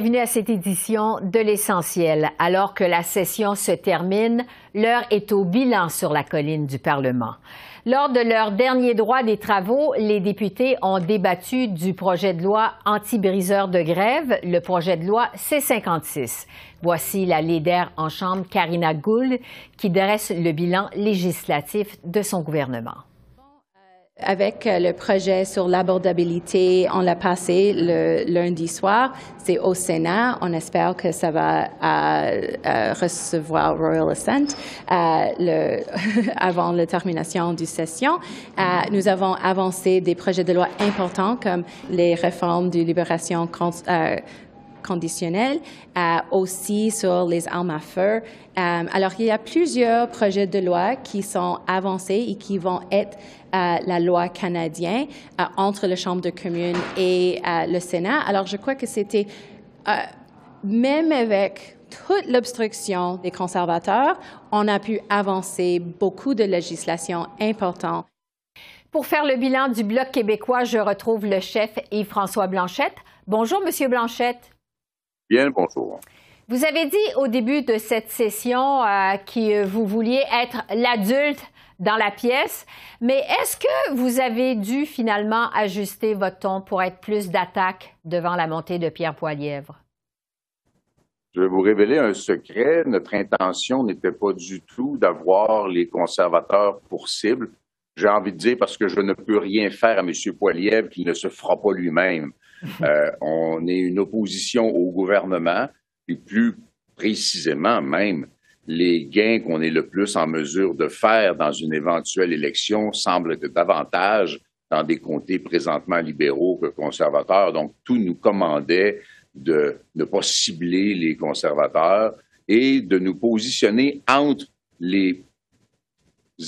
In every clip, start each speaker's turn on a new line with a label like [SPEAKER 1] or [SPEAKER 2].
[SPEAKER 1] Bienvenue à cette édition de l'essentiel. Alors que la session se termine, l'heure est au bilan sur la colline du Parlement. Lors de leur dernier droit des travaux, les députés ont débattu du projet de loi anti-briseur de grève, le projet de loi C-56. Voici la leader en Chambre, Karina Gould, qui dresse le bilan législatif de son gouvernement.
[SPEAKER 2] Avec euh, le projet sur l'abordabilité, on l'a passé le lundi soir. C'est au Sénat. On espère que ça va euh, euh, recevoir Royal Assent avant la termination du session. nous avons avancé des projets de loi importants comme les réformes de libération conditionnelle, aussi sur les armes à feu. alors, il y a plusieurs projets de loi qui sont avancés et qui vont être la loi canadienne entre la Chambre de communes et le Sénat. Alors, je crois que c'était, euh, même avec toute l'obstruction des conservateurs, on a pu avancer beaucoup de législation importante.
[SPEAKER 1] Pour faire le bilan du Bloc québécois, je retrouve le chef Yves-François Blanchette. Bonjour, Monsieur Blanchette.
[SPEAKER 3] Bien, bonjour.
[SPEAKER 1] Vous avez dit au début de cette session euh, que vous vouliez être l'adulte dans la pièce. Mais est-ce que vous avez dû finalement ajuster votre ton pour être plus d'attaque devant la montée de Pierre Poilièvre?
[SPEAKER 3] Je vais vous révéler un secret. Notre intention n'était pas du tout d'avoir les conservateurs pour cible. J'ai envie de dire parce que je ne peux rien faire à M. Poilièvre qui ne se fera pas lui-même. Euh, on est une opposition au gouvernement et plus précisément même les gains qu'on est le plus en mesure de faire dans une éventuelle élection semblent être davantage dans des comtés présentement libéraux que conservateurs. Donc, tout nous commandait de ne pas cibler les conservateurs et de nous positionner entre les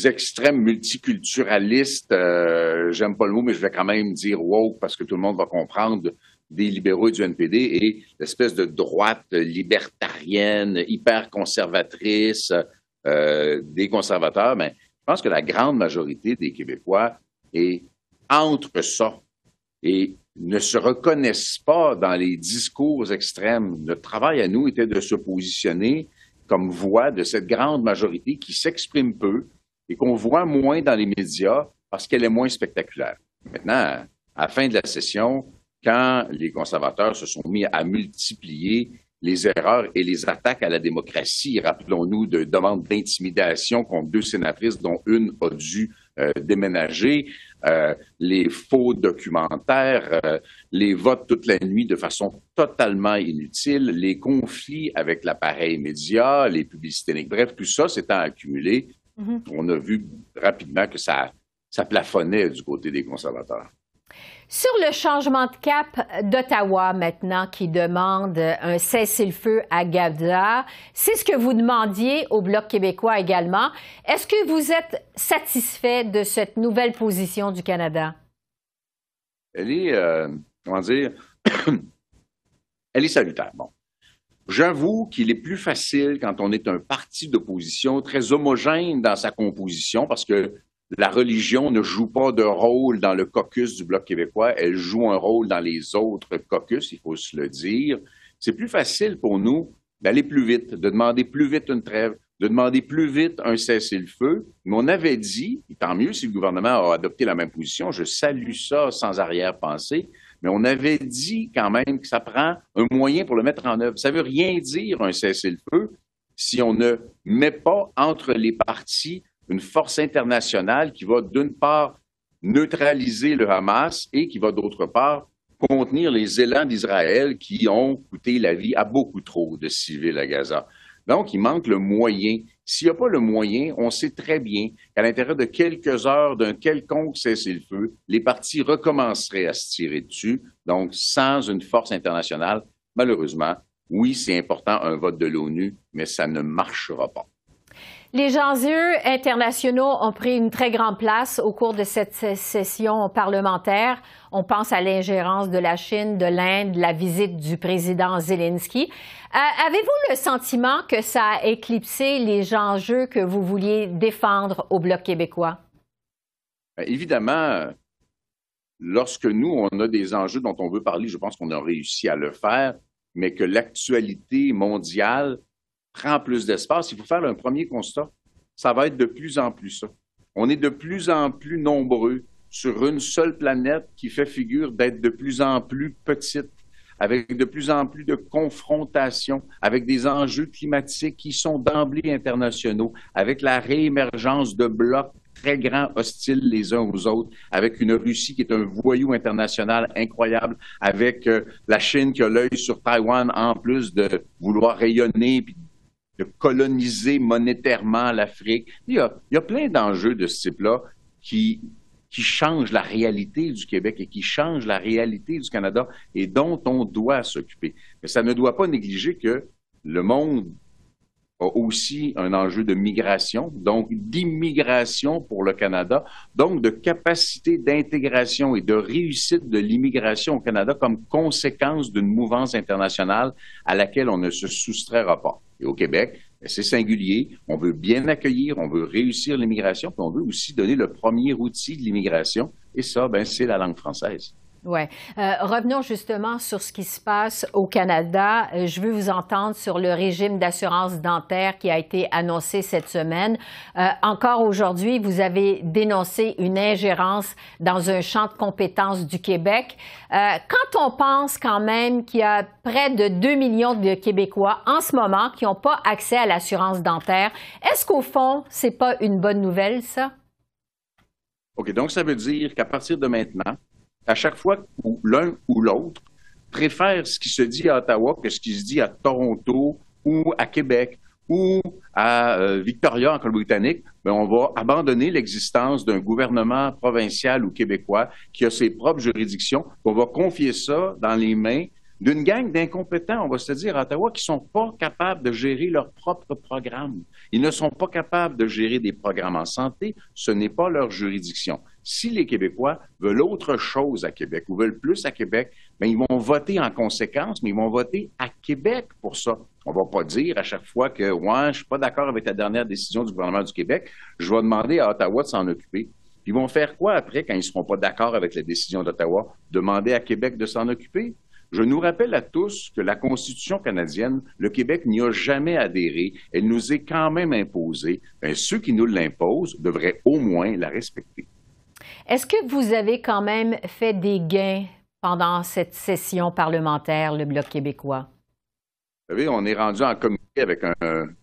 [SPEAKER 3] extrêmes multiculturalistes, euh, j'aime pas le mot, mais je vais quand même dire woke parce que tout le monde va comprendre des libéraux et du NPD et l'espèce de droite libertarienne, hyper conservatrice euh, des conservateurs, mais je pense que la grande majorité des Québécois est entre ça et ne se reconnaissent pas dans les discours extrêmes. Notre travail à nous était de se positionner comme voix de cette grande majorité qui s'exprime peu et qu'on voit moins dans les médias parce qu'elle est moins spectaculaire. Maintenant, à la fin de la session, quand les conservateurs se sont mis à multiplier les erreurs et les attaques à la démocratie, rappelons-nous de demandes d'intimidation contre deux sénatrices dont une a dû euh, déménager, euh, les faux documentaires, euh, les votes toute la nuit de façon totalement inutile, les conflits avec l'appareil média, les publicités, bref, tout ça s'étant accumulé, mm-hmm. on a vu rapidement que ça, ça plafonnait du côté des conservateurs.
[SPEAKER 1] Sur le changement de cap d'Ottawa maintenant qui demande un cessez-le-feu à Gaza, c'est ce que vous demandiez au Bloc québécois également. Est-ce que vous êtes satisfait de cette nouvelle position du Canada?
[SPEAKER 3] Elle est, euh, comment dire, elle est salutaire. Bon. J'avoue qu'il est plus facile quand on est un parti d'opposition très homogène dans sa composition parce que la religion ne joue pas de rôle dans le caucus du Bloc québécois, elle joue un rôle dans les autres caucus, il faut se le dire. C'est plus facile pour nous d'aller plus vite, de demander plus vite une trêve, de demander plus vite un cessez-le-feu. Mais on avait dit, et tant mieux si le gouvernement a adopté la même position, je salue ça sans arrière-pensée, mais on avait dit quand même que ça prend un moyen pour le mettre en œuvre. Ça veut rien dire un cessez-le-feu si on ne met pas entre les partis une force internationale qui va, d'une part, neutraliser le Hamas et qui va, d'autre part, contenir les élans d'Israël qui ont coûté la vie à beaucoup trop de civils à Gaza. Donc, il manque le moyen. S'il n'y a pas le moyen, on sait très bien qu'à l'intérieur de quelques heures d'un quelconque cessez-le-feu, les partis recommenceraient à se tirer dessus. Donc, sans une force internationale, malheureusement, Oui, c'est important un vote de l'ONU, mais ça ne marchera pas.
[SPEAKER 1] Les enjeux internationaux ont pris une très grande place au cours de cette session parlementaire. On pense à l'ingérence de la Chine, de l'Inde, la visite du président Zelensky. Euh, avez-vous le sentiment que ça a éclipsé les enjeux que vous vouliez défendre au Bloc québécois?
[SPEAKER 3] Ben, évidemment, lorsque nous, on a des enjeux dont on veut parler, je pense qu'on a réussi à le faire, mais que l'actualité mondiale prend plus d'espace, il faut faire un premier constat. Ça va être de plus en plus ça. On est de plus en plus nombreux sur une seule planète qui fait figure d'être de plus en plus petite, avec de plus en plus de confrontations, avec des enjeux climatiques qui sont d'emblée internationaux, avec la réémergence de blocs très grands, hostiles les uns aux autres, avec une Russie qui est un voyou international incroyable, avec euh, la Chine qui a l'œil sur Taïwan en plus de vouloir rayonner de coloniser monétairement l'Afrique. Il y a, plein d'enjeux de ce type-là qui, qui changent la réalité du Québec et qui changent la réalité du Canada et dont on doit s'occuper. Mais ça ne doit pas négliger que le monde a aussi un enjeu de migration, donc d'immigration pour le Canada, donc de capacité d'intégration et de réussite de l'immigration au Canada comme conséquence d'une mouvance internationale à laquelle on ne se soustraira pas. Et au Québec, ben, c'est singulier. On veut bien accueillir, on veut réussir l'immigration, puis on veut aussi donner le premier outil de l'immigration. Et ça, ben, c'est la langue française.
[SPEAKER 1] Oui. Euh, revenons justement sur ce qui se passe au Canada. Euh, je veux vous entendre sur le régime d'assurance dentaire qui a été annoncé cette semaine. Euh, encore aujourd'hui, vous avez dénoncé une ingérence dans un champ de compétences du Québec. quand on pense quand même qu'il y a près de 2 millions de Québécois en ce moment qui n'ont pas accès à l'assurance dentaire, est-ce qu'au fond, c'est pas une bonne nouvelle, ça?
[SPEAKER 3] OK, donc ça veut dire qu'à partir de maintenant, à chaque fois où l'un ou l'autre préfère ce qui se dit à Ottawa que ce qui se dit à Toronto ou à Québec ou à euh, Victoria en Colombie-Britannique, ben, on va abandonner l'existence d'un gouvernement provincial ou québécois qui a ses propres juridictions. On va confier ça dans les mains d'une gang d'incompétents, on va se dire à Ottawa, qui ne sont pas capables de gérer leur propre programme. Ils ne sont pas capables de gérer des programmes en santé. Ce n'est pas leur juridiction. Si les Québécois veulent autre chose à Québec ou veulent plus à Québec, bien, ils vont voter en conséquence, mais ils vont voter à Québec pour ça. On va pas dire à chaque fois que ouais, je ne suis pas d'accord avec la dernière décision du gouvernement du Québec, je vais demander à Ottawa de s'en occuper. Ils vont faire quoi après quand ils ne seront pas d'accord avec la décision d'Ottawa? Demander à Québec de s'en occuper? Je nous rappelle à tous que la Constitution canadienne, le Québec n'y a jamais adhéré. Elle nous est quand même imposée. Ben, ceux qui nous l'imposent devraient au moins la respecter.
[SPEAKER 1] Est-ce que vous avez quand même fait des gains pendant cette session parlementaire, le Bloc québécois?
[SPEAKER 3] Savez, on est rendu en comité avec un,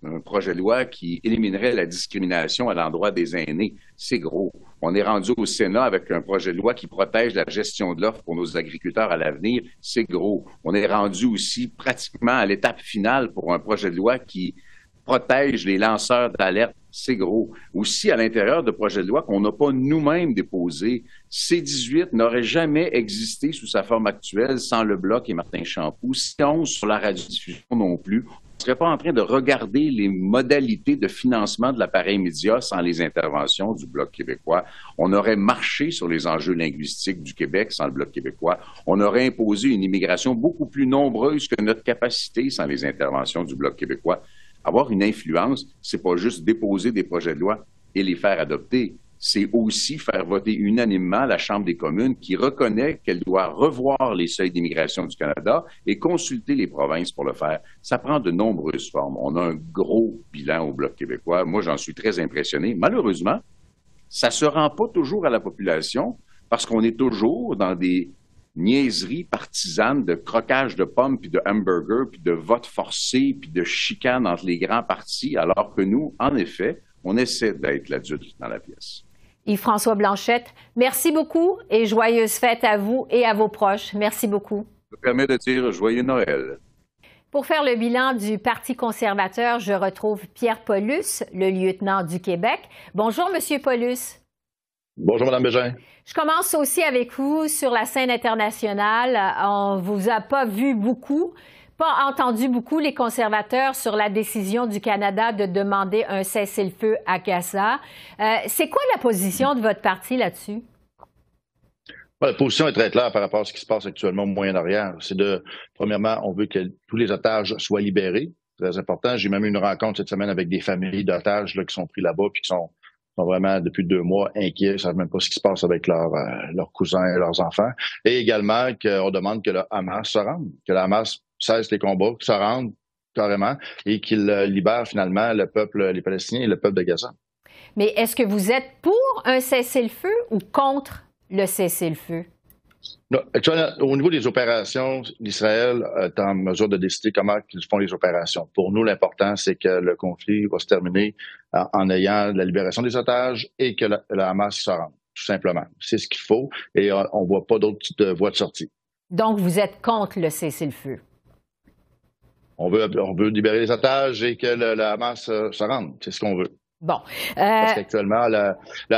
[SPEAKER 3] un, projet de loi qui éliminerait la discrimination à l'endroit des aînés. C'est gros. On est rendu au Sénat avec un projet de loi qui protège la gestion de l'offre pour nos agriculteurs à l'avenir. C'est gros. On est rendu aussi pratiquement à l'étape finale pour un projet de loi qui protège les lanceurs d'alerte. C'est gros. Aussi, à l'intérieur de projets de loi qu'on n'a pas nous-mêmes déposé, C-18 n'aurait jamais existé sous sa forme actuelle sans le Bloc et Martin Champoux. C-11 sur la radiodiffusion non plus ne serait pas en train de regarder les modalités de financement de l'appareil média sans les interventions du Bloc québécois. On aurait marché sur les enjeux linguistiques du Québec sans le Bloc québécois. On aurait imposé une immigration beaucoup plus nombreuse que notre capacité sans les interventions du Bloc québécois. Avoir une influence, c'est pas juste déposer des projets de loi et les faire adopter c'est aussi faire voter unanimement la Chambre des communes qui reconnaît qu'elle doit revoir les seuils d'immigration du Canada et consulter les provinces pour le faire. Ça prend de nombreuses formes. On a un gros bilan au Bloc québécois. Moi, j'en suis très impressionné. Malheureusement, ça ne se rend pas toujours à la population parce qu'on est toujours dans des niaiseries partisanes de croquage de pommes, puis de hamburgers, puis de votes forcés, puis de chicanes entre les grands partis, alors que nous, en effet, on essaie d'être l'adulte dans la pièce.
[SPEAKER 1] Yves-François Blanchette, merci beaucoup et joyeuses fêtes à vous et à vos proches. Merci beaucoup.
[SPEAKER 3] Je me permets de dire joyeux Noël.
[SPEAKER 1] Pour faire le bilan du Parti conservateur, je retrouve Pierre Paulus, le lieutenant du Québec. Bonjour, Monsieur Paulus.
[SPEAKER 4] Bonjour, Mme Bégin.
[SPEAKER 1] Je commence aussi avec vous sur la scène internationale. On vous a pas vu beaucoup. pas entendu beaucoup les conservateurs sur la décision du Canada de demander un cessez-le-feu à Gaza. Euh, c'est quoi la position de votre parti là-dessus?
[SPEAKER 4] la position est très claire par rapport à ce qui se passe actuellement au Moyen-Orient. C'est de, premièrement, on veut que tous les otages soient libérés. Très important. J'ai même eu une rencontre cette semaine avec des familles d'otages qui sont pris là-bas puis qui sont, vraiment depuis deux mois inquiets, ils savent même pas ce qui se passe avec leurs euh, leurs cousins et leurs enfants. Et également qu'on demande que le Hamas se rende, que le Hamas cesse les combats, se rende carrément et qu'il euh, libère finalement le peuple, les Palestiniens et le peuple de Gaza.
[SPEAKER 1] Mais est-ce que vous êtes pour un cessez-le-feu ou contre le cessez-le-feu?
[SPEAKER 4] Au niveau des opérations, l'Israël est en mesure de décider comment ils font les opérations. Pour nous, l'important, c'est que le conflit va se terminer en, ayant la libération des otages et que la, Hamas se rende, tout simplement. C'est ce qu'il faut et euh, on ne voit pas d'autres voies de sortie.
[SPEAKER 1] Donc, vous êtes contre le cessez-le-feu?
[SPEAKER 4] On veut, on veut libérer les otages et que la Hamas euh, se rende. C'est ce qu'on veut.
[SPEAKER 1] Bon.
[SPEAKER 4] Euh... Parce qu'actuellement,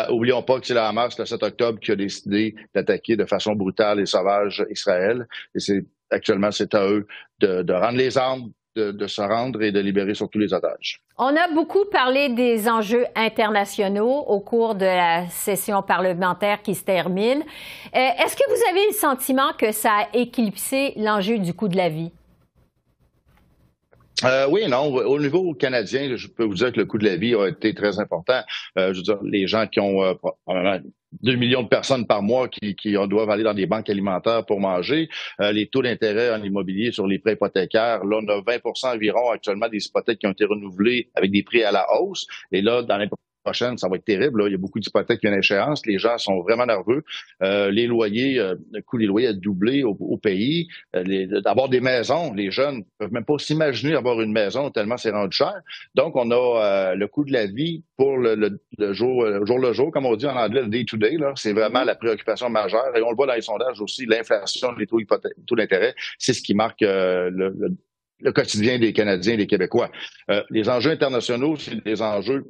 [SPEAKER 4] oublions pas que c'est la Hamas le 7 octobre qui a décidé d'attaquer de façon brutale et sauvage Israël. Et c'est actuellement, c'est à eux de, rendre les armes, de, se rendre et de libérer surtout les otages.
[SPEAKER 1] On a beaucoup parlé des enjeux internationaux au cours de la session parlementaire qui se termine. Euh, est-ce que vous avez le sentiment que ça a éclipsé l'enjeu du coût de la vie?
[SPEAKER 4] Euh, oui non. Au niveau canadien, je peux vous dire que le coût de la vie a été très important. Euh, je veux dire, les gens qui ont euh, 2 millions de personnes par mois qui, qui, doivent aller dans des banques alimentaires pour manger. Euh, les taux d'intérêt en immobilier sur les prêts hypothécaires, là, on a 20% environ actuellement des hypothèques qui ont été renouvelées avec des prix à la hausse. Et là, dans prochaine, ça va être terrible. Il y a beaucoup d'hypothèques qui viennent à échéance. Les gens sont vraiment nerveux. Euh, les loyers, euh, le coût des loyers a doublé au, pays. Euh, d'avoir des maisons, les jeunes ne peuvent même pas s'imaginer avoir une maison tellement c'est rendu cher. Donc, on a le coût de la vie pour le, jour, jour le jour, comme on dit en anglais, le day-to-day. C'est vraiment la préoccupation majeure. Et on le voit dans les sondages aussi, l'inflation, les taux, taux d'intérêt, c'est ce qui marque le, le quotidien des Canadiens et des Québécois. les enjeux internationaux, c'est des enjeux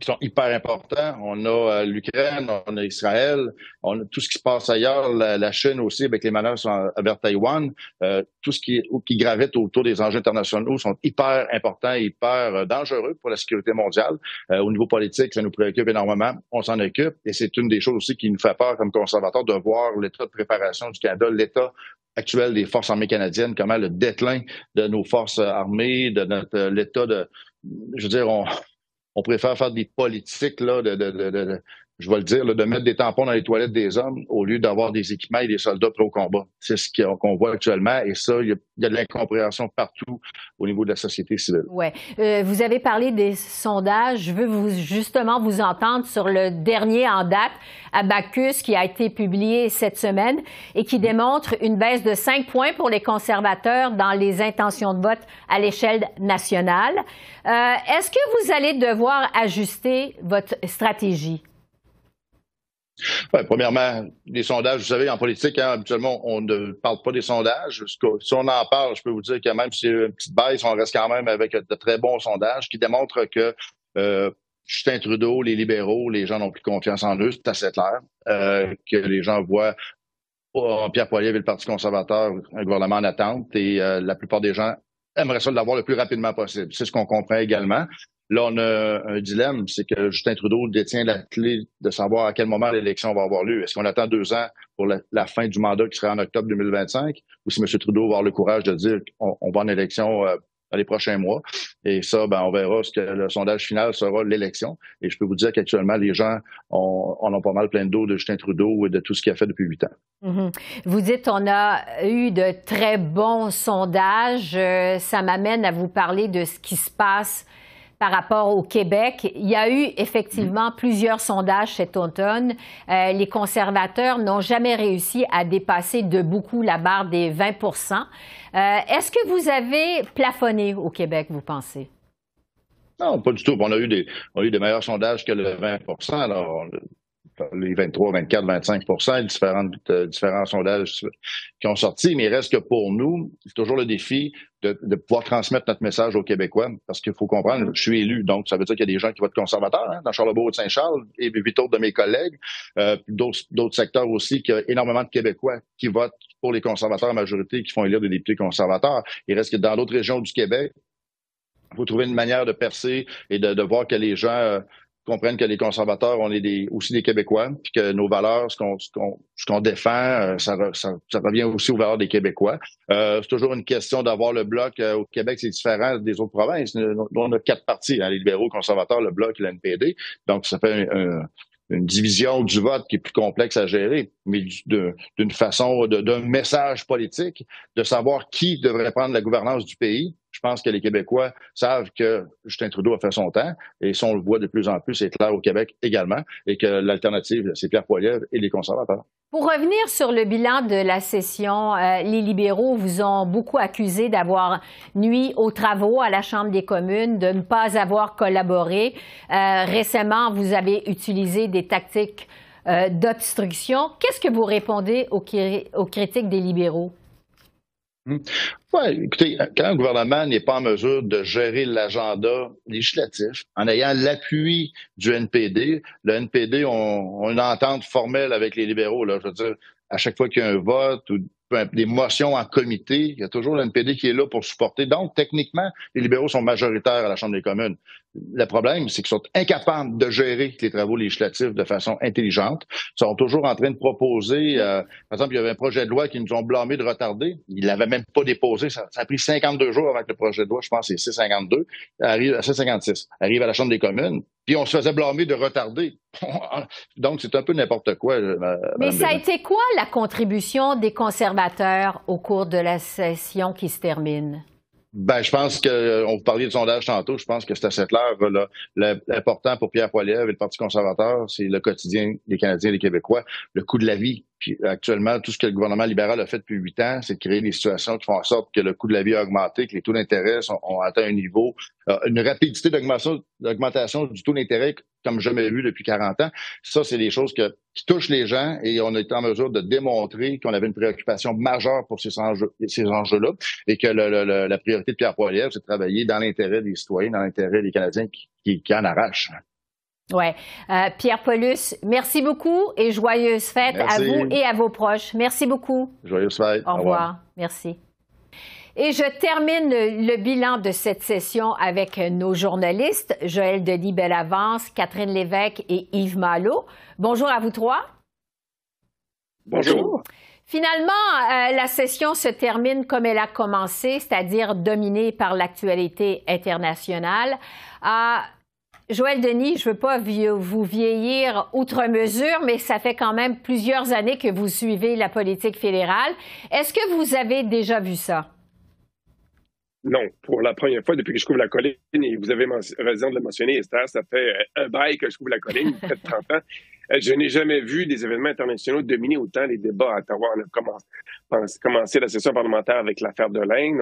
[SPEAKER 4] qui sont hyper importants. On a euh, l'Ukraine, on a Israël, on a tout ce qui se passe ailleurs, la, Chine aussi avec les manœuvres vers Taïwan. Euh, tout ce qui, qui gravite autour des enjeux internationaux sont hyper importants hyper euh, dangereux pour la sécurité mondiale. au niveau politique, ça nous préoccupe énormément. On s'en occupe et c'est une des choses aussi qui nous fait peur comme conservateurs de voir l'état de préparation du Canada, l'état actuel des forces armées canadiennes, comment le déclin de nos forces armées, de notre l'état de je veux dire, on, on préfère faire des politiques là, de, de, je vais le dire, de mettre des tampons dans les toilettes des hommes au lieu d'avoir des équipements et des soldats pour au combat. C'est ce qu'on voit actuellement et ça, il y a, de l'incompréhension partout au niveau de la société civile.
[SPEAKER 1] Oui. Euh, vous avez parlé des sondages. Je veux justement vous entendre sur le dernier en date, Abacus, qui a été publié cette semaine et qui démontre une baisse de 5 points pour les conservateurs dans les intentions de vote à l'échelle nationale. Euh, est-ce que vous allez devoir ajuster votre stratégie?
[SPEAKER 4] Premièrement, les sondages, vous savez, en politique, hein, habituellement, on ne parle pas des sondages. Si on en parle, je peux vous dire que même si une petite baisse, on reste quand même avec de très bons sondages qui démontrent que euh, Justin Trudeau, les libéraux, les gens n'ont plus confiance en eux, c'est assez clair. Euh, que les gens voient oh, Pierre Poilievre et le Parti conservateur un gouvernement en attente et euh, la plupart des gens aimeraient ça l'avoir le plus rapidement possible. C'est ce qu'on comprend également. Là, on a un dilemme, c'est que Justin Trudeau détient la clé de savoir à quel moment l'élection va avoir lieu. Est-ce qu'on attend deux ans pour la, fin du mandat qui sera en octobre 2025 ou si M. Trudeau va avoir le courage de dire qu'on va en élection euh, dans les prochains mois? Et ça, ben, on verra ce que le sondage final sera l'élection. Et je peux vous dire qu'actuellement, les gens ont, en ont pas mal plein de dos de Justin Trudeau et de tout ce qu'il a fait depuis huit ans.
[SPEAKER 1] Mm-hmm. Vous dites on a eu de très bons sondages. Euh, ça m'amène à vous parler de ce qui se passe par rapport au Québec. Il y a eu effectivement plusieurs sondages cet automne. Euh, les conservateurs n'ont jamais réussi à dépasser de beaucoup la barre des 20% euh, Est-ce que vous avez plafonné au Québec, vous pensez?
[SPEAKER 4] Non, pas du tout. On a eu des, on a eu des meilleurs sondages que le 20 Alors, les 23, 24, 25% différents, différents sondages qui ont sorti, mais il reste que pour nous, c'est toujours le défi de, pouvoir transmettre notre message aux Québécois, parce qu'il faut comprendre, je suis élu, donc ça veut dire qu'il y a des gens qui votent conservateurs, hein, dans Charlebourg et Saint-Charles, et huit autres de mes collègues, euh, d'autres secteurs aussi, qu'il y a énormément de Québécois qui votent pour les conservateurs en majorité, qui font élire des députés conservateurs. Il reste que dans d'autres régions du Québec, il faut trouver une manière de percer et de, voir que les gens euh, comprennent que les conservateurs, on est des, aussi des Québécois, puis que nos valeurs, ce qu'on défend, euh, ça, ça, revient aussi aux valeurs des Québécois. Euh, c'est toujours une question d'avoir le bloc euh, au Québec, c'est différent des autres provinces. Nous, on a quatre partis, hein, les libéraux, conservateurs, le bloc et l'NPD. Donc, ça fait une division du vote qui est plus complexe à gérer, mais d'une façon, d'un message politique, de savoir qui devrait prendre la gouvernance du pays je pense que les Québécois savent que Justin Trudeau a fait son temps, et ça, on le voit de plus en plus, c'est clair au Québec également, et que l'alternative, c'est Pierre Poilievre et les conservateurs.
[SPEAKER 1] Pour revenir sur le bilan de la session, euh, les libéraux vous ont beaucoup accusé d'avoir nuit aux travaux à la Chambre des communes, de ne pas avoir collaboré. Euh, récemment, vous avez utilisé des tactiques euh, d'obstruction. Qu'est-ce que vous répondez aux critiques des libéraux?
[SPEAKER 4] Hmm. Oui, écoutez, quand un gouvernement n'est pas en mesure de gérer l'agenda législatif en ayant l'appui du NPD, le NPD ont, une entente formelle avec les libéraux. Là, je veux dire, à chaque fois qu'il y a un vote ou des motions en comité, il y a toujours le NPD qui est là pour supporter. Donc, techniquement, les libéraux sont majoritaires à la Chambre des communes. Le problème, c'est qu'ils sont incapables de gérer les travaux législatifs de façon intelligente. Ils sont toujours en train de proposer, euh, par exemple, il y avait un projet de loi qui nous ont blâmé de retarder. Ils l'avaient même pas déposé. Ça, a pris 52 jours avec le projet de loi. Je pense que c'est 652. Arrive à 656. Arrive à la Chambre des communes. Puis on se faisait blâmer de retarder. Donc, c'est un peu n'importe quoi.
[SPEAKER 1] Euh, Mais ça a été quoi la contribution des conservateurs au cours de la session qui se termine?
[SPEAKER 4] Ben, je pense que, euh, on vous parlait de sondage tantôt, je pense que c'est assez clair. L'important pour Pierre Poilievre et le Parti conservateur, c'est le quotidien des Canadiens et des Québécois, le coût de la vie. Puis actuellement, tout ce que le gouvernement libéral a fait depuis huit ans, c'est de créer des situations qui font en sorte que le coût de la vie a augmenté, que les taux d'intérêt ont, atteint un niveau, euh, une rapidité d'augmentation du taux d'intérêt comme jamais vu depuis 40 ans. Ça, c'est des choses que, qui touchent les gens et on est en mesure de démontrer qu'on avait une préoccupation majeure pour ces enjeux, ces enjeux-là et que la priorité de Pierre Poilievre, c'est de travailler dans l'intérêt des citoyens, dans l'intérêt des Canadiens qui, qui en arrachent.
[SPEAKER 1] Oui. Euh, Pierre Paulus, merci beaucoup et joyeuses fêtes à vous et à vos proches. Merci beaucoup.
[SPEAKER 4] Joyeuses fêtes.
[SPEAKER 1] Au, revoir. Merci. Et je termine le, bilan de cette session avec nos journalistes, Joël Denis Bellavance, Catherine Lévesque et Yves Malo. Bonjour à vous trois.
[SPEAKER 5] Bonjour.
[SPEAKER 1] Finalement, euh, la session se termine comme elle a commencé, c'est-à-dire dominée par l'actualité internationale. Euh, Joël Denis, je ne veux pas vous vieillir outre mesure, mais ça fait quand même plusieurs années que vous suivez la politique fédérale. Est-ce que vous avez déjà vu ça?
[SPEAKER 5] Non, pour la première fois depuis que je couvre la colline, et vous avez raison de le mentionner, Esther, ça fait euh, un bail que je couvre la colline, près de 30 ans. Euh, je n'ai jamais vu des événements internationaux dominer autant les débats à Ottawa. On a commencé, la session parlementaire avec l'affaire de l'Inde.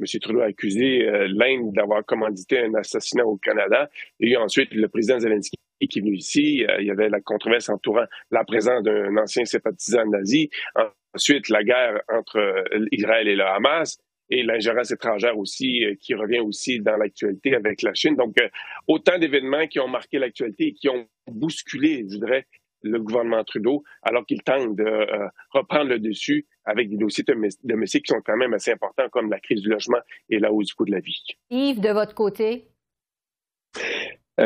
[SPEAKER 5] M. Trudeau a accusé euh, l'Inde d'avoir commandité un assassinat au Canada. Eu ensuite le président Zelensky qui est venu ici. Il y avait la controverse entourant la présence d'un ancien sympathisant nazi. Ensuite, la guerre entre Israël et le Hamas et l'ingérence étrangère aussi, euh, qui revient aussi dans l'actualité avec la Chine. Donc, euh, autant d'événements qui ont marqué l'actualité et qui ont bousculé, je dirais, le gouvernement Trudeau, alors qu'il tente de euh, reprendre le dessus avec des dossiers domestiques qui sont quand même assez importants, comme la crise du logement et la hausse du coût de la vie.
[SPEAKER 1] Yves, de votre côté?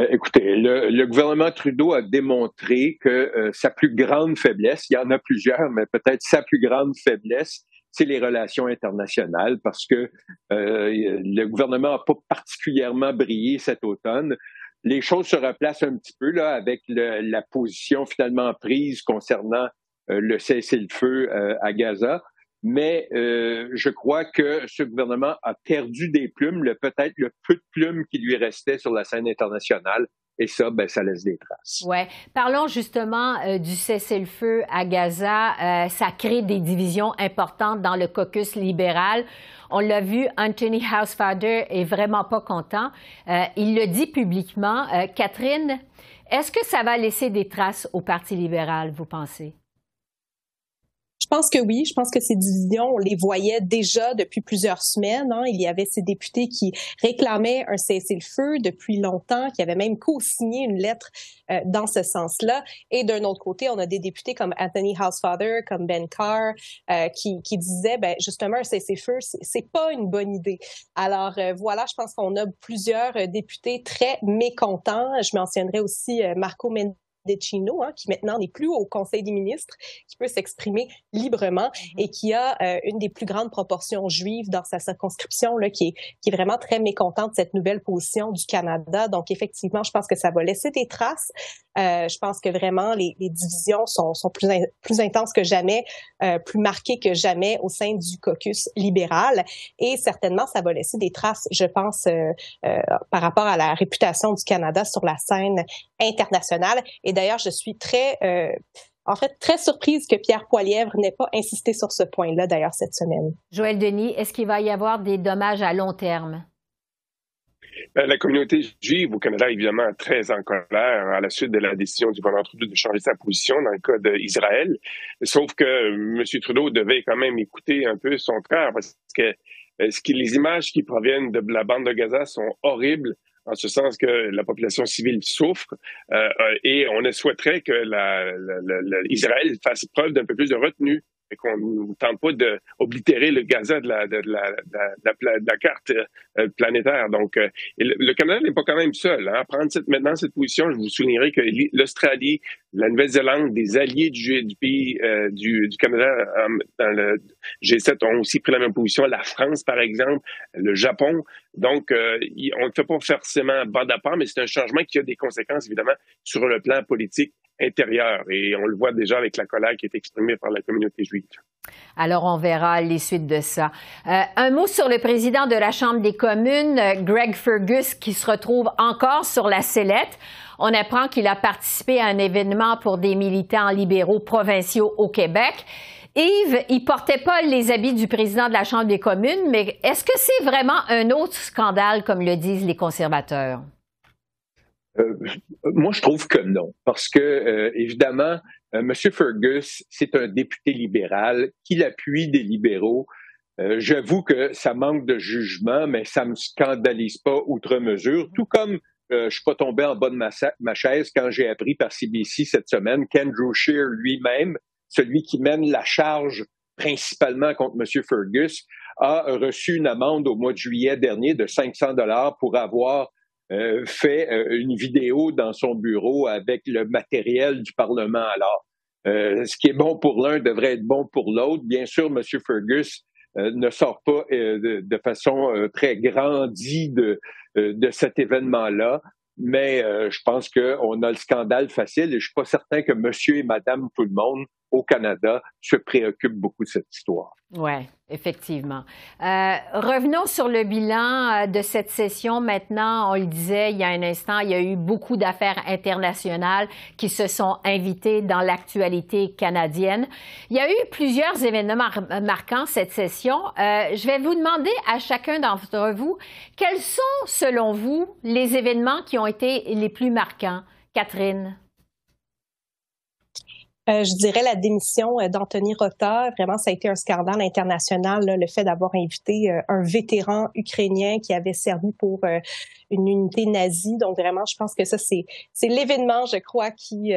[SPEAKER 6] écoutez, le, gouvernement Trudeau a démontré que sa plus grande faiblesse, il y en a plusieurs, mais peut-être sa plus grande faiblesse, c'est les relations internationales parce que euh, le gouvernement n'a pas particulièrement brillé cet automne. Les choses se replacent un petit peu là avec la position finalement prise concernant euh, le cessez-le-feu euh, à Gaza. Mais je crois que ce gouvernement a perdu des plumes, peut-être le peu de plumes qui lui restait sur la scène internationale Et ça, ben, ça laisse des traces.
[SPEAKER 1] Ouais. Parlons justement euh, du cessez-le-feu à Gaza. Euh, ça crée des divisions importantes dans le caucus libéral. On l'a vu, Anthony Housefather est vraiment pas content. Euh, il le dit publiquement. Catherine, est-ce que ça va laisser des traces au Parti libéral, vous pensez?
[SPEAKER 7] Je pense que oui. Je pense que ces divisions, on les voyait déjà depuis plusieurs semaines. Hein. Il y avait ces députés qui réclamaient un cessez-le-feu depuis longtemps, qui avaient même co-signé une lettre euh, dans ce sens-là. Et d'un autre côté, on a des députés comme Anthony Housefather, comme Ben Carr, euh, qui, qui disaient, ben, justement, un cessez-le-feu, c'est pas une bonne idée. Alors euh, voilà, je pense qu'on a plusieurs députés très mécontents. Je mentionnerai aussi Marco Mendes Chino, hein, qui maintenant n'est plus au Conseil des ministres, qui peut s'exprimer librement mm-hmm. et qui a euh, une des plus grandes proportions juives dans sa circonscription, là, qui est, qui est vraiment très mécontente de cette nouvelle position du Canada. Donc, effectivement, je pense que ça va laisser des traces. Euh, je pense que vraiment, les, les divisions sont, sont plus, plus intenses que jamais, euh, plus marquées que jamais au sein du caucus libéral. Et certainement, ça va laisser des traces, je pense, par rapport à la réputation du Canada sur la scène internationale. Et d'ailleurs, je suis très, euh, en fait, très surprise que Pierre Poilièvre n'ait pas insisté sur ce point-là, d'ailleurs, cette semaine.
[SPEAKER 1] Joël Denis, est-ce qu'il va y avoir des dommages à long terme?
[SPEAKER 5] Ben, la communauté juive au Canada est évidemment très en colère à la suite de la décision du gouvernement Trudeau de changer sa position dans le cas d'Israël. Sauf que M. Trudeau devait quand même écouter un peu son frère parce que, euh, ce les images qui proviennent de la bande de Gaza sont horribles en ce sens que la population civile souffre euh, euh et on souhaiterait que la, Israël fasse preuve d'un peu plus de retenue et qu'on ne tente pas d'oblitérer le Gaza de la, la, carte euh, planétaire. Donc, euh, le, Canada n'est pas quand même seul hein, à prendre cette, maintenant cette position. Je vous soulignerai que l'Australie, la Nouvelle-Zélande, des alliés du, pays euh, du, du, Canada dans le G7 ont aussi pris la même position. La France, par exemple, le Japon. Donc, on ne fait pas forcément bas à part, mais c'est un changement qui a des conséquences, évidemment, sur le plan politique intérieure. Et on le voit déjà avec la colère qui est exprimée par la communauté juive.
[SPEAKER 1] Alors, on verra les suites de ça. Euh, un mot sur le président de la Chambre des communes, Greg Fergus, qui se retrouve encore sur la sellette. On apprend qu'il a participé à un événement pour des militants libéraux provinciaux au Québec. Yves, il portait pas les habits du président de la Chambre des communes, mais est-ce que c'est vraiment un autre scandale, comme le disent les conservateurs?
[SPEAKER 6] Euh, moi, je trouve que non, parce que euh, évidemment, euh, M. Fergus, c'est un député libéral qui l'appuie des libéraux. J'avoue que ça manque de jugement, mais ça me scandalise pas outre mesure. Tout comme je suis pas tombé en bas de ma, chaise quand j'ai appris par CBC cette semaine qu'Andrew Scheer lui-même, celui qui mène la charge principalement contre M. Fergus, a reçu une amende au mois de juillet dernier de 500 dollars pour avoir euh, fait euh, une vidéo dans son bureau avec le matériel du Parlement. Alors, euh, ce qui est bon pour l'un devrait être bon pour l'autre. Bien sûr, M. Fergus ne sort pas de, façon très grandie de, de cet événement-là. Mais je pense qu'on a le scandale facile et je suis pas certain que monsieur et madame tout le monde au Canada se préoccupent beaucoup de cette histoire.
[SPEAKER 1] Oui, effectivement. Euh, revenons sur le bilan euh, de cette session maintenant. On le disait il y a un instant, il y a eu beaucoup d'affaires internationales qui se sont invitées dans l'actualité canadienne. Il y a eu plusieurs événements marquants cette session. Euh, je vais vous demander à chacun d'entre vous, quels sont, selon vous, les événements qui ont été les plus marquants? Catherine.
[SPEAKER 7] Euh, je dirais la démission euh, d'Anthony Rota. Vraiment, ça a été un scandale international, le fait d'avoir invité euh, un vétéran ukrainien qui avait servi pour une unité nazie. Donc vraiment, je pense que ça, c'est, l'événement, je crois, qui,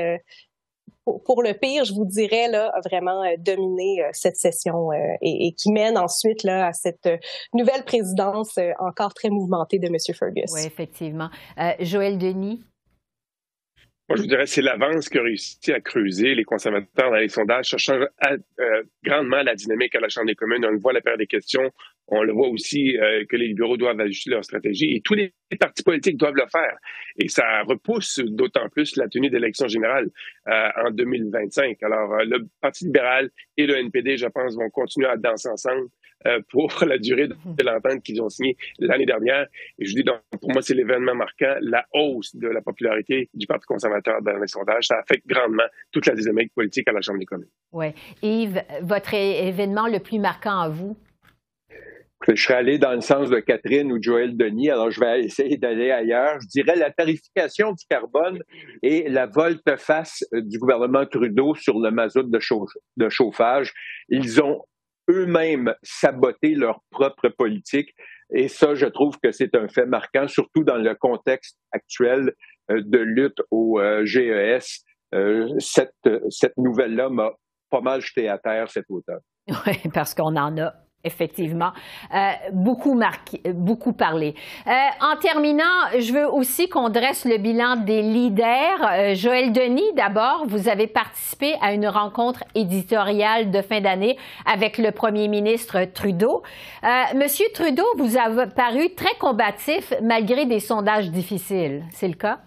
[SPEAKER 7] pour, le pire, je vous dirais, là, a vraiment dominé cette session et, qui mène ensuite là, à cette nouvelle présidence encore très mouvementée de M. Fergus.
[SPEAKER 1] Oui, effectivement. Joël Denis.
[SPEAKER 5] Moi, je vous dirais, c'est l'avance qui a réussi à creuser les conservateurs dans les sondages. Ça change euh, grandement la dynamique à la Chambre des communes. On le voit à la paire des questions. On le voit aussi euh, que les libéraux doivent ajuster leur stratégie et tous les partis politiques doivent le faire. Et ça repousse d'autant plus la tenue d'élections générales euh, en 2025. Alors, le Parti libéral et le NPD, je pense, vont continuer à danser ensemble euh, pour la durée de l'entente qu'ils ont signée l'année dernière. Et je dis donc, pour moi, c'est l'événement marquant, la hausse de la popularité du Parti conservateur dans les sondages. Ça affecte grandement toute la dynamique politique à la Chambre des communes.
[SPEAKER 1] Oui. Yves, votre événement le plus marquant à vous?
[SPEAKER 6] je serais allé dans le sens de Catherine ou Joël Denis, alors je vais essayer d'aller ailleurs. Je dirais la tarification du carbone et la volte-face du gouvernement Trudeau sur le mazout de, chauffage. Ils ont eux-mêmes saboté leur propre politique et ça, je trouve que c'est un fait marquant, surtout dans le contexte actuel euh, de lutte au euh, GES. Euh, cette, cette nouvelle-là m'a pas mal jeté à terre cet automne.
[SPEAKER 1] Oui, parce qu'on en a effectivement, euh, beaucoup marqué, beaucoup parlé. Euh, en terminant, je veux aussi qu'on dresse le bilan des leaders. Euh, Joël Denis, d'abord, vous avez participé à une rencontre éditoriale de fin d'année avec le premier ministre Trudeau. Monsieur Trudeau vous a paru très combatif malgré des sondages difficiles. C'est le cas?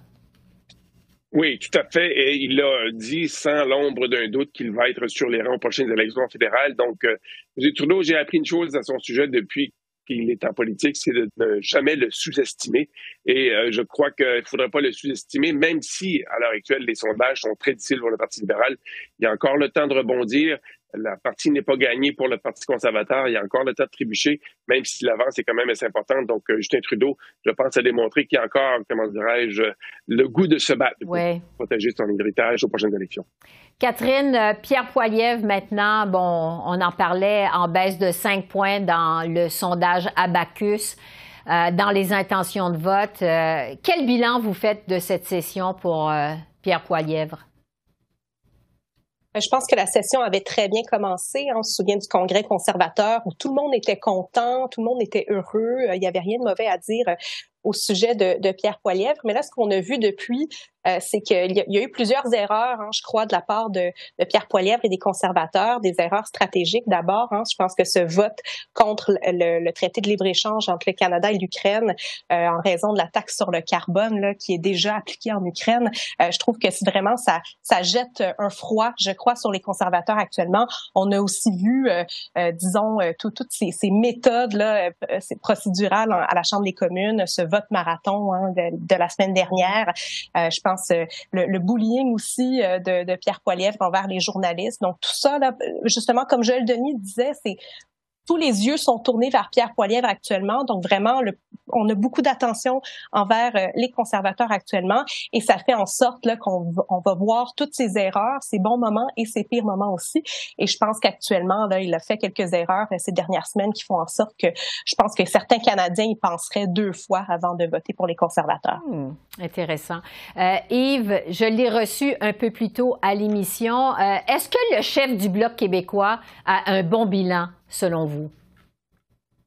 [SPEAKER 5] Oui, tout à fait. Et il a dit sans l'ombre d'un doute qu'il va être sur les rangs aux prochaines élections fédérales. Donc, euh, M. Trudeau, j'ai appris une chose à son sujet depuis qu'il est en politique, c'est de ne jamais le sous-estimer. Et euh, je crois qu'il ne faudrait pas le sous-estimer, même si, à l'heure actuelle, les sondages sont très difficiles pour le Parti libéral. Il y a encore le temps de rebondir. La partie n'est pas gagnée pour le Parti conservateur. Il y a encore le temps de trébucher, même si l'avance est quand même assez importante. Donc, euh, Justin Trudeau, je pense, a démontré qu'il y a encore, comment dirais-je, le goût de se battre pour protéger son héritage aux prochaines élections.
[SPEAKER 1] Catherine, euh, Pierre Poilievre, maintenant, bon, on en parlait en baisse de 5 points dans le sondage Abacus. Euh, dans les intentions de vote. quel bilan vous faites de cette session pour Pierre Poilievre?
[SPEAKER 7] Euh, je pense que la session avait très bien commencé. On se souvient du congrès conservateur où tout le monde était content, tout le monde était heureux. Euh, il n'y avait rien de mauvais à dire euh, au sujet de, Pierre Poilièvre. Mais là, ce qu'on a vu depuis, euh, c'est qu'il y, a eu plusieurs erreurs, hein, je crois, de la part de, Pierre Poilièvre et des conservateurs, des erreurs stratégiques d'abord. Hein. Je pense que ce vote contre le, traité de libre-échange entre le Canada et l'Ukraine, euh, en raison de la taxe sur le carbone là, qui est déjà appliquée en Ukraine, euh, je trouve que c'est vraiment ça, jette un froid, je crois, sur les conservateurs actuellement. On a aussi vu, disons, toutes ces, méthodes là, procédurales à la Chambre des communes, ce vote marathon hein, de, la semaine dernière. je pense euh, le, bullying aussi euh, de, de Pierre Poilievre envers les journalistes. Donc tout ça, là, justement, comme Joël Denis disait, c'est tous les yeux sont tournés vers Pierre Poilievre actuellement. Donc vraiment, on a beaucoup d'attention envers euh, les conservateurs actuellement et ça fait en sorte là qu'on on va voir toutes ces erreurs, ses bons moments et ses pires moments aussi. Et je pense qu'actuellement, là, il a fait quelques erreurs euh, ces dernières semaines qui font en sorte que je pense que certains Canadiens y penseraient deux fois avant de voter pour les conservateurs.
[SPEAKER 1] Hmm, intéressant. Euh, Yves, je l'ai reçu un peu plus tôt à l'émission. Euh, Est-ce que le chef du Bloc québécois a un bon bilan? Selon vous?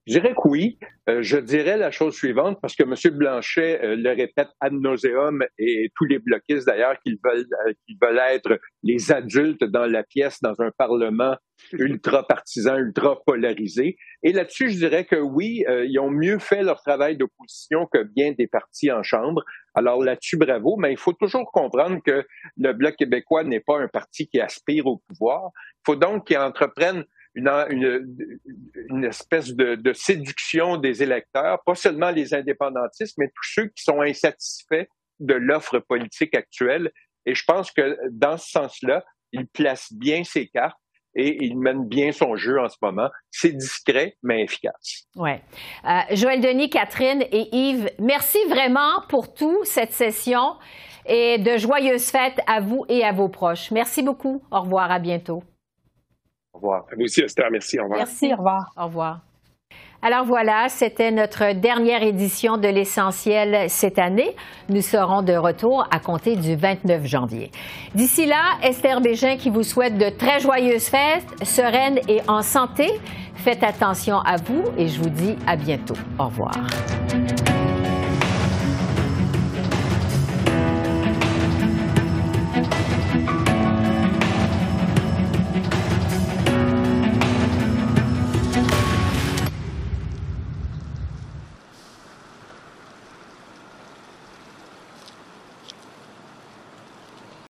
[SPEAKER 6] Je dirais que oui. Euh, je dirais la chose suivante, parce que M. Blanchet euh, le répète ad nauseum et tous les bloquistes d'ailleurs qu'ils veulent, euh, qu'ils veulent être les adultes dans la pièce dans un Parlement ultra partisan, ultra polarisé. Et là-dessus, je dirais que oui, ils ont mieux fait leur travail d'opposition que bien des partis en Chambre. Alors là-dessus, bravo, mais il faut toujours comprendre que le Bloc québécois n'est pas un parti qui aspire au pouvoir. Il faut donc qu'ils entreprennent une, espèce de, de, séduction des électeurs, pas seulement les indépendantistes, mais tous ceux qui sont insatisfaits de l'offre politique actuelle. Et je pense que dans ce sens-là, il place bien ses cartes et il mène bien son jeu en ce moment. C'est discret, mais efficace.
[SPEAKER 1] Oui. Euh, Joël Denis, Catherine et Yves, merci vraiment pour tout cette session et de joyeuses fêtes à vous et à vos proches. Merci beaucoup. Au revoir. À bientôt.
[SPEAKER 5] Au revoir. À vous aussi, Esther. Merci. Au revoir.
[SPEAKER 7] Merci. Au revoir.
[SPEAKER 1] Au revoir. Alors voilà, c'était notre dernière édition de l'essentiel cette année. Nous serons de retour à compter du 29 janvier. D'ici là, Esther Bégin qui vous souhaite de très joyeuses fêtes, sereines et en santé. Faites attention à vous et je vous dis à bientôt. Au revoir.